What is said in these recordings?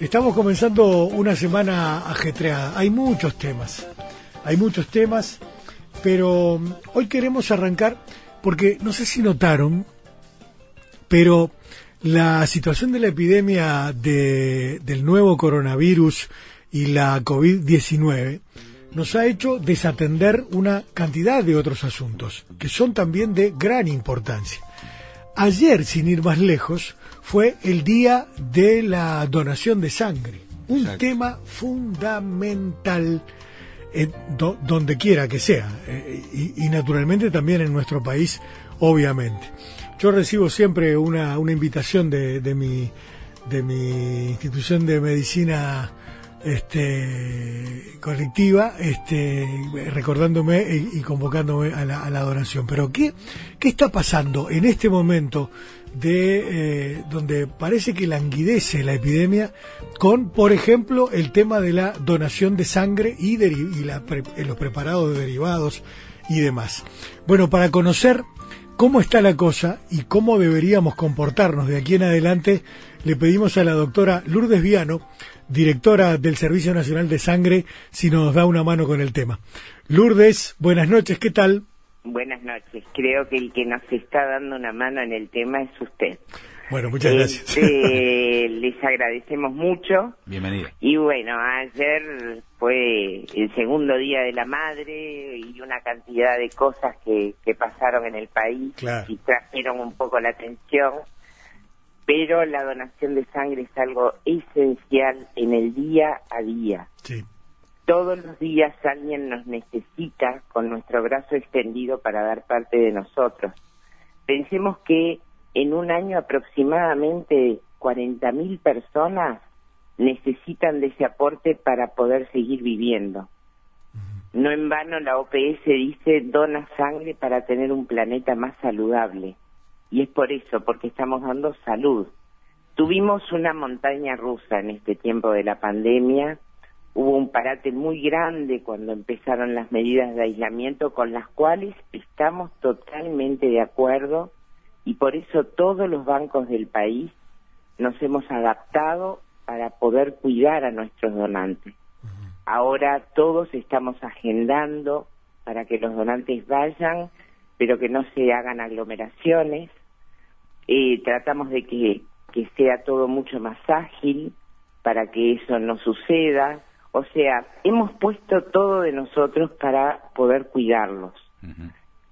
Estamos comenzando una semana ajetreada. Hay muchos temas, hay muchos temas, pero hoy queremos arrancar porque no sé si notaron, pero la situación de la epidemia de, del nuevo coronavirus y la COVID-19 nos ha hecho desatender una cantidad de otros asuntos que son también de gran importancia. Ayer, sin ir más lejos, fue el día de la donación de sangre, un tema fundamental en donde quiera que sea, eh, y, y, naturalmente también en nuestro país, obviamente. Yo recibo siempre una, una invitación de, de, mi, de mi institución de medicina este, colectiva, este, recordándome y, convocándome a la, a. Pero ¿qué, ¿qué está pasando en este momento de eh, donde parece que languidece la epidemia con, por ejemplo, el tema de la donación de sangre y, la los preparados de derivados y demás? Bueno, para conocer cómo está la cosa y cómo deberíamos comportarnos de aquí en adelante, le pedimos a la doctora Lourdes Viano, directora del Servicio Nacional de Sangre, si nos da una mano con el tema. Lourdes, buenas noches, ¿qué tal? Buenas noches. Creo que el que nos está dando una mano en el tema es usted. Bueno, muchas gracias. Este, les agradecemos mucho. Bienvenida. Y bueno, ayer fue el segundo día de la madre y una cantidad de cosas que, que pasaron en el país y trajeron un poco la atención pero la donación de sangre es algo esencial en el día a día. Sí. Todos los días alguien nos necesita con nuestro brazo extendido para dar parte de nosotros. Pensemos que en un año aproximadamente 40.000 personas necesitan de ese aporte para poder seguir viviendo. No en vano la OPS dice dona sangre para tener un planeta más saludable. Y es por eso, porque estamos dando salud. Tuvimos una montaña rusa en este tiempo de la pandemia. Hubo un parate muy grande cuando empezaron las medidas de aislamiento con las cuales estamos totalmente de acuerdo y por eso todos los bancos del país nos hemos adaptado para poder cuidar a nuestros donantes. Ahora todos estamos agendando para que los donantes vayan, pero que no se hagan aglomeraciones, eh, tratamos de que, que sea todo mucho más ágil para que eso no suceda. O sea, hemos puesto todo de nosotros para poder cuidarlos.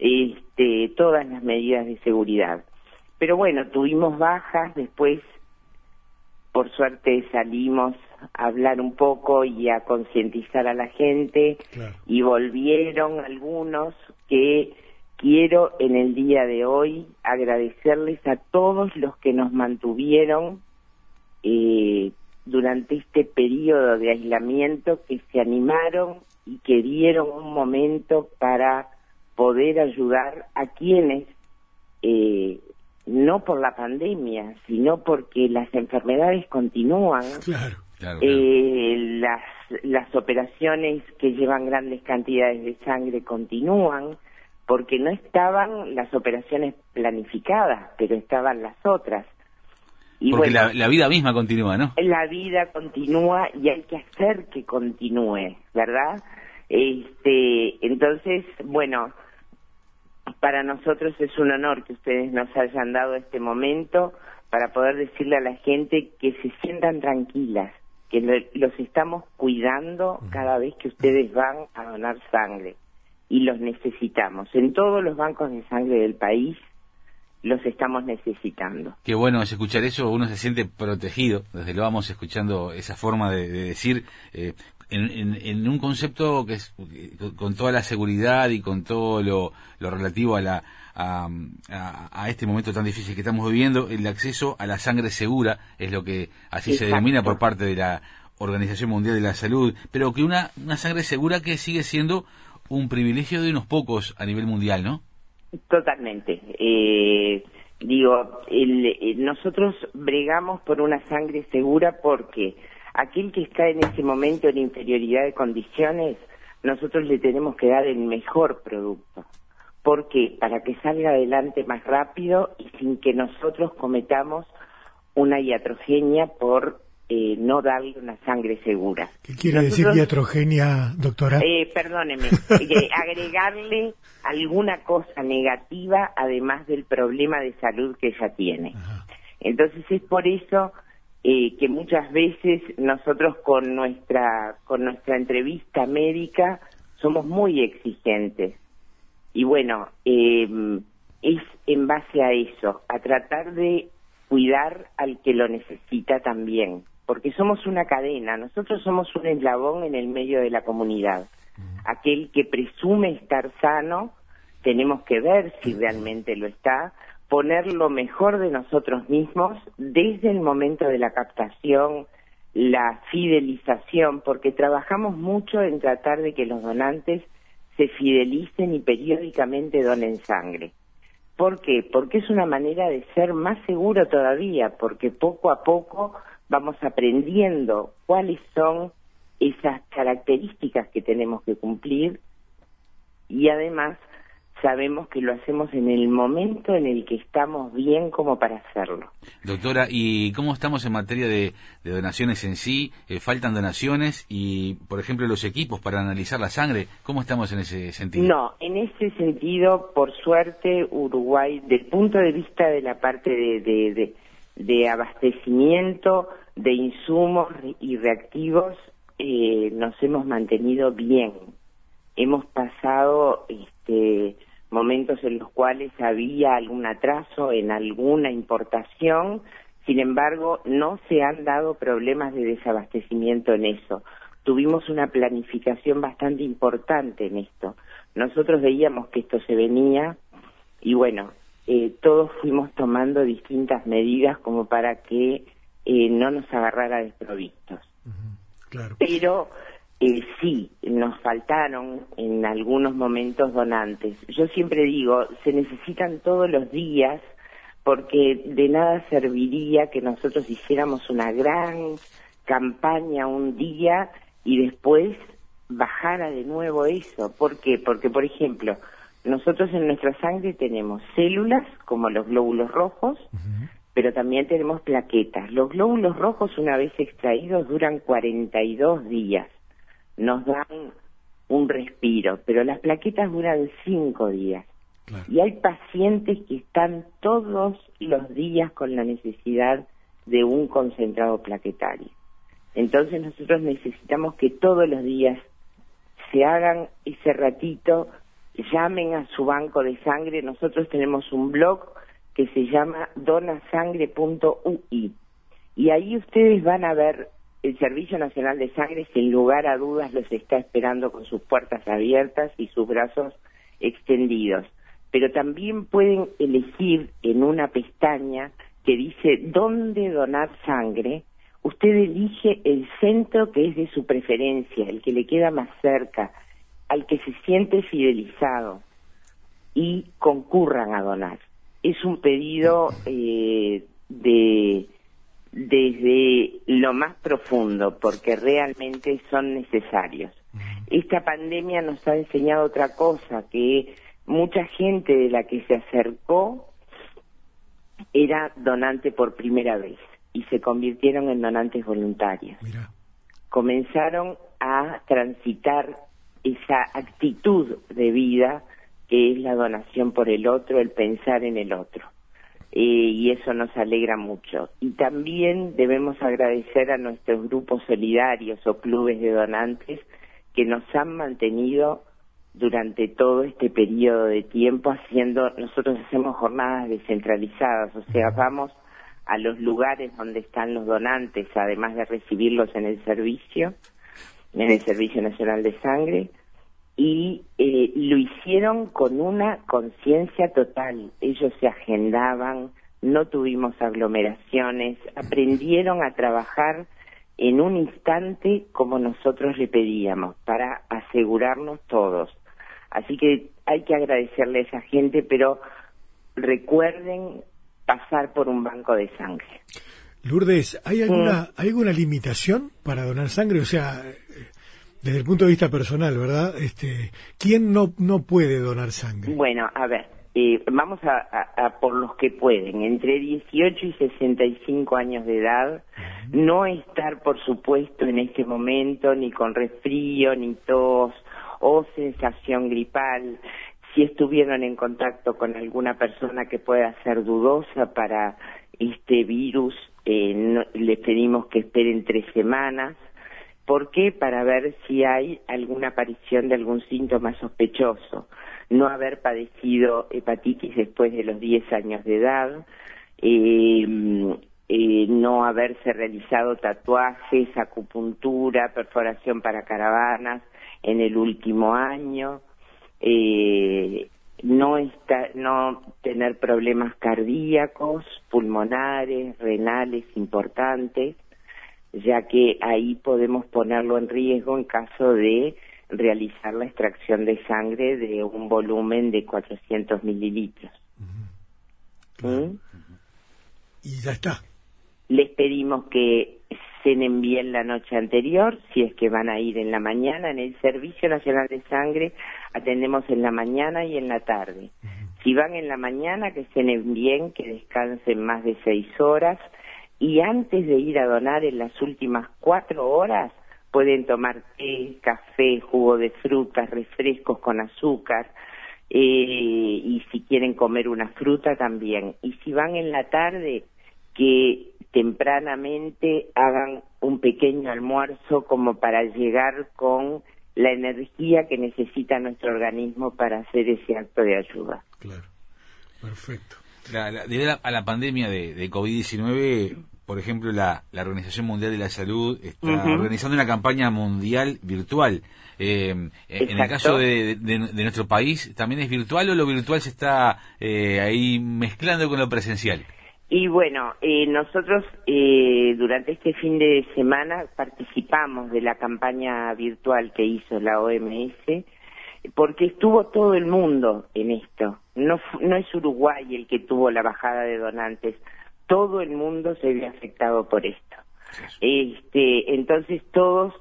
este, todas las medidas de seguridad. Pero bueno, tuvimos bajas, después por suerte salimos a hablar un poco y a concientizar a la gente y volvieron algunos que quiero en el día de hoy agradecerles a todos los que nos mantuvieron eh, durante este periodo de aislamiento, que se animaron y que dieron un momento para poder ayudar a quienes, eh, no por la pandemia, sino porque las enfermedades continúan. Eh, las, las operaciones que llevan grandes cantidades de sangre continúan porque no estaban las operaciones planificadas, pero estaban las otras. Y porque la, vida misma continúa, ¿no? La vida continúa y hay que hacer que continúe, ¿verdad? Este, entonces, bueno, para nosotros es un honor que ustedes nos hayan dado este momento para poder decirle a la gente que se sientan tranquilas, que los estamos cuidando cada vez que ustedes van a donar sangre y los necesitamos. En todos los bancos de sangre del país los estamos necesitando. Qué bueno es escuchar eso, uno se siente protegido, desde lo vamos escuchando esa forma de, decir, eh, en, un concepto que es con toda la seguridad y con todo lo, relativo a la a, a, este momento tan difícil que estamos viviendo, el acceso a la sangre segura es lo que así se denomina por parte de la Organización Mundial de la Salud, pero que una, una sangre segura que sigue siendo un privilegio de unos pocos a nivel mundial, ¿no? Totalmente. Eh, digo, el, nosotros bregamos por una sangre segura porque aquel que está en ese momento en inferioridad de condiciones, nosotros le tenemos que dar el mejor producto. ¿Por qué? Para que salga adelante más rápido y sin que nosotros cometamos una iatrogenia por eh, no darle una sangre segura. ¿Qué quiere decir iatrogenia, doctora? Eh, perdóneme, agregarle alguna cosa negativa además del problema de salud que ella tiene. Entonces es por eso eh, que muchas veces nosotros con nuestra con nuestra entrevista médica somos muy exigentes y bueno eh, es en base a eso a tratar de cuidar al que lo necesita también porque somos una cadena nosotros somos un eslabón en el medio de la comunidad aquel que presume estar sano tenemos que ver si realmente lo está poner lo mejor de nosotros mismos desde el momento de la captación, la fidelización, porque trabajamos mucho en tratar de que los donantes se fidelicen y periódicamente donen sangre. ¿Por qué? Porque es una manera de ser más seguro todavía, porque poco a poco vamos aprendiendo cuáles son esas características que tenemos que cumplir y además sabemos que lo hacemos en el momento en el que estamos bien como para hacerlo. Doctora, ¿y cómo estamos en materia de, donaciones en sí? Eh, ¿Faltan donaciones? Y, por ejemplo, los equipos para analizar la sangre, ¿cómo estamos en ese sentido? No, en ese sentido, por suerte, Uruguay, del punto de vista de la parte de, de, abastecimiento de insumos y reactivos, eh, nos hemos mantenido bien. Hemos pasado este, momentos en los cuales había algún atraso en alguna importación, sin embargo, no se han dado problemas de desabastecimiento en eso. Tuvimos una planificación bastante importante en esto. Nosotros veíamos que esto se venía y bueno, eh, todos fuimos tomando distintas medidas como para que eh, no nos agarrara desprovistos. claro. Pero eh, sí, nos faltaron en algunos momentos donantes. Yo siempre digo, se necesitan todos los días porque de nada serviría que nosotros hiciéramos una gran campaña un día y después bajara de nuevo eso. ¿Por qué? Porque, por ejemplo, nosotros en nuestra sangre tenemos células como los glóbulos rojos, pero también tenemos plaquetas. Los glóbulos rojos, una vez extraídos, duran 42 días nos dan un respiro, pero las plaquetas duran cinco días. Y hay pacientes que están todos los días con la necesidad de un concentrado plaquetario. Entonces nosotros necesitamos que todos los días se hagan ese ratito, llamen a su banco de sangre. Nosotros tenemos un blog que se llama donasangre.ui y ahí ustedes van a ver el Servicio Nacional de Sangre, sin lugar a dudas, los está esperando con sus puertas abiertas y sus brazos extendidos. Pero también pueden elegir en una pestaña que dice dónde donar sangre. Usted elige el centro que es de su preferencia, el que le queda más cerca, al que se siente fidelizado y concurran a donar. Es un pedido eh, de desde lo más profundo, porque realmente son necesarios. Esta pandemia nos ha enseñado otra cosa, que mucha gente de la que se acercó era donante por primera vez y se convirtieron en donantes voluntarios. Comenzaron a transitar esa actitud de vida que es la donación por el otro, el pensar en el otro. Eh, y eso nos alegra mucho. Y también debemos agradecer a nuestros grupos solidarios o clubes de donantes que nos han mantenido durante todo este periodo de tiempo haciendo, nosotros hacemos jornadas descentralizadas, o sea, vamos a los lugares donde están los donantes, además de recibirlos en el servicio, en el Servicio Nacional de Sangre, y eh, lo hicieron con una conciencia total. Ellos se agendaban, no tuvimos aglomeraciones, aprendieron a trabajar en un instante como nosotros le pedíamos, para asegurarnos todos. Así que hay que agradecerle a esa gente, pero recuerden pasar por un banco de sangre. Lourdes, ¿hay alguna. ¿hay alguna limitación para donar sangre? O sea, desde el punto de vista personal, ¿verdad? Este, ¿Quién no, no puede donar sangre? Bueno, a ver, eh, vamos a, por los que pueden, entre 18 y 65 años de edad, no estar, por supuesto, en este momento ni con resfrío, ni tos o sensación gripal. Si estuvieron en contacto con alguna persona que pueda ser dudosa para este virus, eh, les pedimos que esperen tres semanas. ¿Por qué? Para ver si hay alguna aparición de algún síntoma sospechoso no haber padecido hepatitis después de los 10 años de edad, eh, eh, no haberse realizado tatuajes, acupuntura, perforación para caravanas en el último año, eh, no, no tener problemas cardíacos, pulmonares, renales importantes, ya que ahí podemos ponerlo en riesgo en caso de realizar la extracción de sangre de un volumen de 400 mililitros. ¿Mm? Y ya está. Les pedimos que cenen bien la noche anterior, si es que van a ir en la mañana. En el Servicio Nacional de Sangre atendemos en la mañana y en la tarde. Si van en la mañana, que cenen bien, que descansen más de seis horas. Y antes de ir a donar en las últimas cuatro horas, pueden tomar té, café, jugo de frutas, refrescos con azúcar, eh, y si quieren comer una fruta también. Y si van en la tarde, que tempranamente hagan un pequeño almuerzo como para llegar con la energía que necesita nuestro organismo para hacer ese acto de ayuda. Claro, perfecto. Debido a la, pandemia de, de COVID-19, por ejemplo, la, Organización Mundial de la Salud está organizando una campaña mundial virtual. Eh, en el caso de, nuestro país, ¿también es virtual o lo virtual se está eh, ahí mezclando con lo presencial? Y bueno, eh, nosotros durante este fin de semana participamos de la campaña virtual que hizo la OMS porque estuvo todo el mundo en esto. No, no es Uruguay el que tuvo la bajada de donantes todo el mundo se ve afectado por esto. Este, entonces todos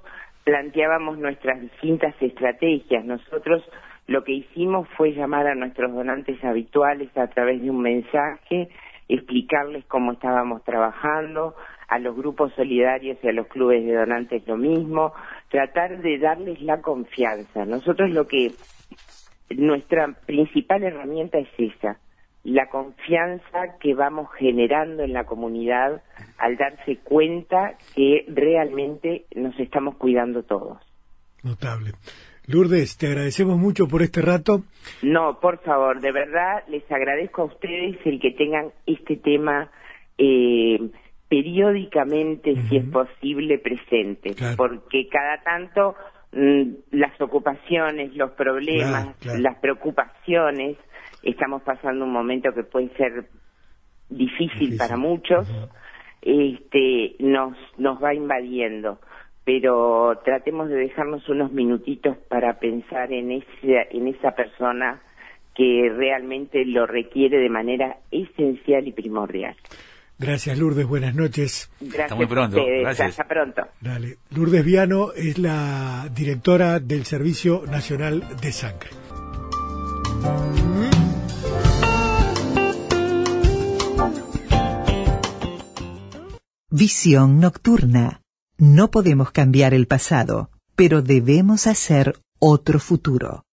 planteábamos nuestras distintas estrategias. Nosotros lo que hicimos fue llamar a nuestros donantes habituales a través de un mensaje, explicarles cómo estábamos trabajando, a los grupos solidarios y a los clubes de donantes lo mismo, tratar de darles la confianza. Nosotros lo que nuestra principal herramienta es esa, la confianza que vamos generando en la comunidad al darse cuenta que realmente nos estamos cuidando todos. Notable. Lourdes, te agradecemos mucho por este rato. No, por favor, de verdad les agradezco a ustedes el que tengan este tema eh, periódicamente, si es posible, presente, porque cada tanto mm, las ocupaciones, los problemas, las preocupaciones estamos pasando un momento que puede ser difícil, para muchos, este, nos, nos va invadiendo. Pero tratemos de dejarnos unos minutitos para pensar en esa, en esa persona que realmente lo requiere de manera esencial y primordial. Gracias, Lourdes. Buenas noches. Gracias. Hasta muy pronto. Gracias. Hasta pronto. Dale. Lourdes Viano es la directora del Servicio Nacional de Sangre. Visión nocturna. No podemos cambiar el pasado, pero debemos hacer otro futuro.